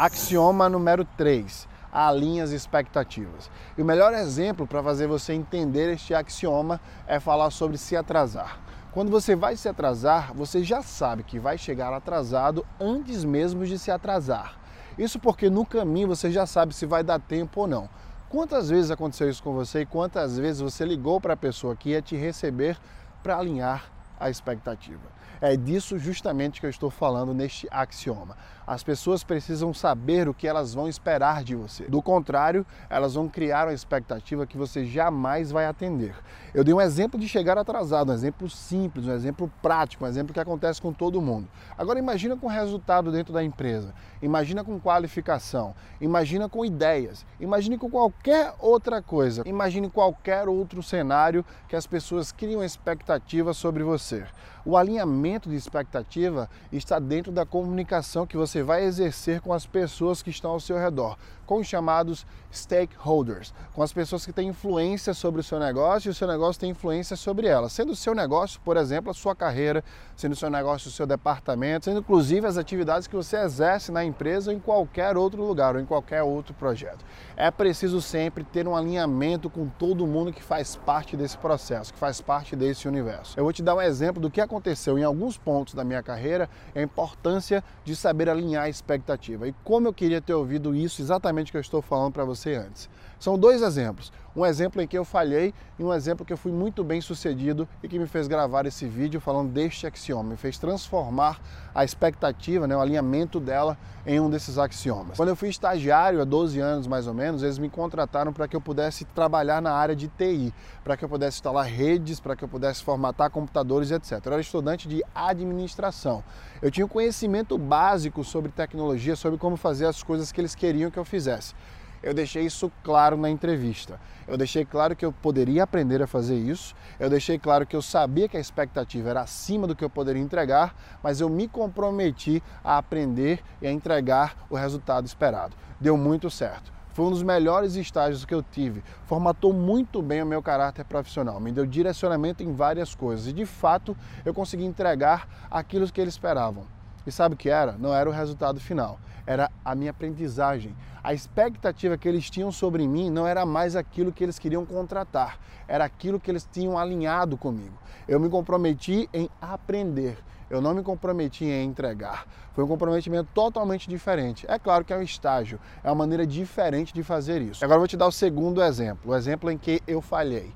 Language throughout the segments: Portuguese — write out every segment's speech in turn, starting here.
Axioma número 3. Alinhe as expectativas. E o melhor exemplo para fazer você entender este axioma é falar sobre se atrasar. Quando você vai se atrasar, você já sabe que vai chegar atrasado antes mesmo de se atrasar. Isso porque no caminho você já sabe se vai dar tempo ou não. Quantas vezes aconteceu isso com você e quantas vezes você ligou para a pessoa que ia te receber para alinhar a expectativa? É disso justamente que eu estou falando neste axioma. As pessoas precisam saber o que elas vão esperar de você. Do contrário, elas vão criar uma expectativa que você jamais vai atender. Eu dei um exemplo de chegar atrasado, um exemplo simples, um exemplo prático, um exemplo que acontece com todo mundo. Agora imagina com resultado dentro da empresa, imagina com qualificação, imagina com ideias, imagine com qualquer outra coisa, imagine qualquer outro cenário que as pessoas criam expectativa sobre você. O alinhamento de expectativa está dentro da comunicação que você vai exercer com as pessoas que estão ao seu redor, com os chamados stakeholders, com as pessoas que têm influência sobre o seu negócio e o seu negócio tem influência sobre elas, sendo o seu negócio, por exemplo, a sua carreira, sendo o seu negócio o seu departamento, sendo inclusive as atividades que você exerce na empresa ou em qualquer outro lugar ou em qualquer outro projeto. É preciso sempre ter um alinhamento com todo mundo que faz parte desse processo, que faz parte desse universo. Eu vou te dar um exemplo do que aconteceu em alguns pontos da minha carreira, a importância de saber alinhar a expectativa. E como eu queria ter ouvido isso exatamente que eu estou falando para você antes. São dois exemplos. Um exemplo em que eu falhei e um exemplo que eu fui muito bem sucedido e que me fez gravar esse vídeo falando deste axioma, me fez transformar a expectativa, né, o alinhamento dela em um desses axiomas. Quando eu fui estagiário há 12 anos mais ou menos, eles me contrataram para que eu pudesse trabalhar na área de TI, para que eu pudesse instalar redes, para que eu pudesse formatar computadores, etc. Eu era estudante de administração. Eu tinha um conhecimento básico sobre tecnologia, sobre como fazer as coisas que eles queriam que eu fizesse. Eu deixei isso claro na entrevista. Eu deixei claro que eu poderia aprender a fazer isso. Eu deixei claro que eu sabia que a expectativa era acima do que eu poderia entregar, mas eu me comprometi a aprender e a entregar o resultado esperado. Deu muito certo. Foi um dos melhores estágios que eu tive. Formatou muito bem o meu caráter profissional, me deu direcionamento em várias coisas e de fato eu consegui entregar aquilo que eles esperavam. E sabe o que era? Não era o resultado final, era a minha aprendizagem. A expectativa que eles tinham sobre mim não era mais aquilo que eles queriam contratar, era aquilo que eles tinham alinhado comigo. Eu me comprometi em aprender, eu não me comprometi em entregar. Foi um comprometimento totalmente diferente. É claro que é um estágio, é uma maneira diferente de fazer isso. Agora eu vou te dar o segundo exemplo, o exemplo em que eu falhei.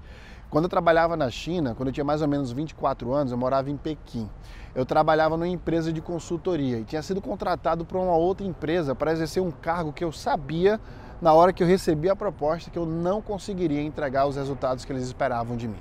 Quando eu trabalhava na China, quando eu tinha mais ou menos 24 anos, eu morava em Pequim. Eu trabalhava numa empresa de consultoria e tinha sido contratado por uma outra empresa para exercer um cargo que eu sabia na hora que eu recebi a proposta que eu não conseguiria entregar os resultados que eles esperavam de mim.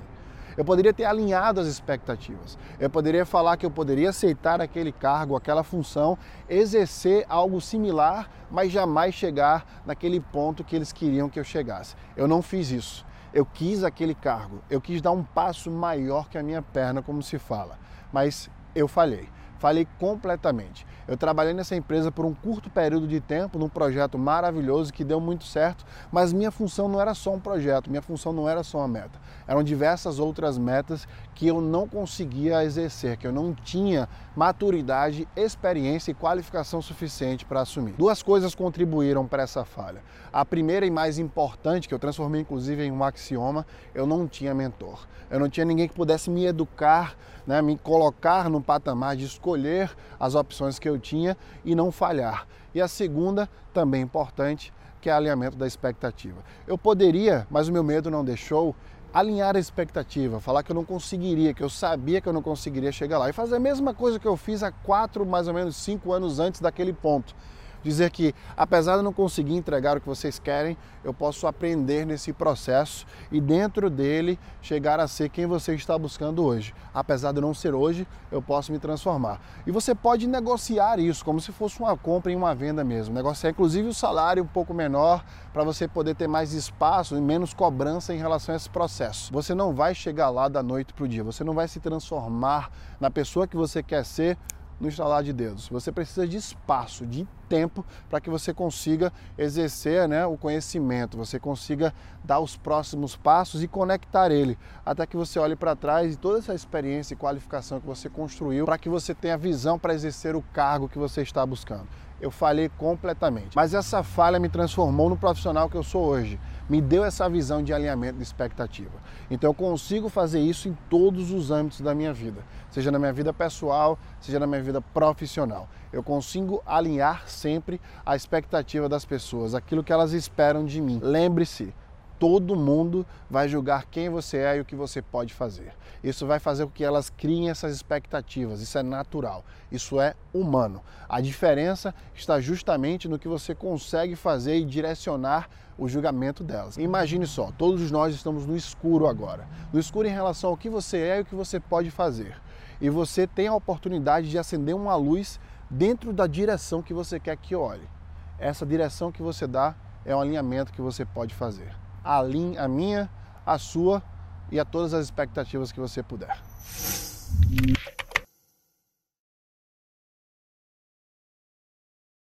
Eu poderia ter alinhado as expectativas. Eu poderia falar que eu poderia aceitar aquele cargo, aquela função, exercer algo similar, mas jamais chegar naquele ponto que eles queriam que eu chegasse. Eu não fiz isso. Eu quis aquele cargo, eu quis dar um passo maior que a minha perna, como se fala, mas eu falhei. Falei completamente. Eu trabalhei nessa empresa por um curto período de tempo, num projeto maravilhoso que deu muito certo, mas minha função não era só um projeto, minha função não era só uma meta. Eram diversas outras metas que eu não conseguia exercer, que eu não tinha maturidade, experiência e qualificação suficiente para assumir. Duas coisas contribuíram para essa falha. A primeira e mais importante, que eu transformei inclusive em um axioma, eu não tinha mentor. Eu não tinha ninguém que pudesse me educar, né, me colocar no patamar de escolher as opções que eu tinha e não falhar. E a segunda, também importante, que é alinhamento da expectativa. Eu poderia, mas o meu medo não deixou, alinhar a expectativa, falar que eu não conseguiria, que eu sabia que eu não conseguiria chegar lá. E fazer a mesma coisa que eu fiz há quatro, mais ou menos cinco anos antes daquele ponto dizer que, apesar de não conseguir entregar o que vocês querem, eu posso aprender nesse processo e, dentro dele, chegar a ser quem você está buscando hoje. Apesar de não ser hoje, eu posso me transformar. E você pode negociar isso como se fosse uma compra e uma venda mesmo. Negociar, inclusive, o salário um pouco menor para você poder ter mais espaço e menos cobrança em relação a esse processo. Você não vai chegar lá da noite para o dia, você não vai se transformar na pessoa que você quer ser no instalar de dedos. Você precisa de espaço, de tempo para que você consiga exercer né, o conhecimento, você consiga dar os próximos passos e conectar ele, até que você olhe para trás e toda essa experiência e qualificação que você construiu para que você tenha visão para exercer o cargo que você está buscando eu falhei completamente. Mas essa falha me transformou no profissional que eu sou hoje. Me deu essa visão de alinhamento de expectativa. Então eu consigo fazer isso em todos os âmbitos da minha vida, seja na minha vida pessoal, seja na minha vida profissional. Eu consigo alinhar sempre a expectativa das pessoas, aquilo que elas esperam de mim. Lembre-se, todo mundo vai julgar quem você é e o que você pode fazer. Isso vai fazer com que elas criem essas expectativas. Isso é natural, isso é humano. A diferença está justamente no que você consegue fazer e direcionar o julgamento delas. Imagine só, todos nós estamos no escuro agora. No escuro em relação ao que você é e o que você pode fazer. E você tem a oportunidade de acender uma luz dentro da direção que você quer que olhe. Essa direção que você dá é um alinhamento que você pode fazer a minha, a sua e a todas as expectativas que você puder.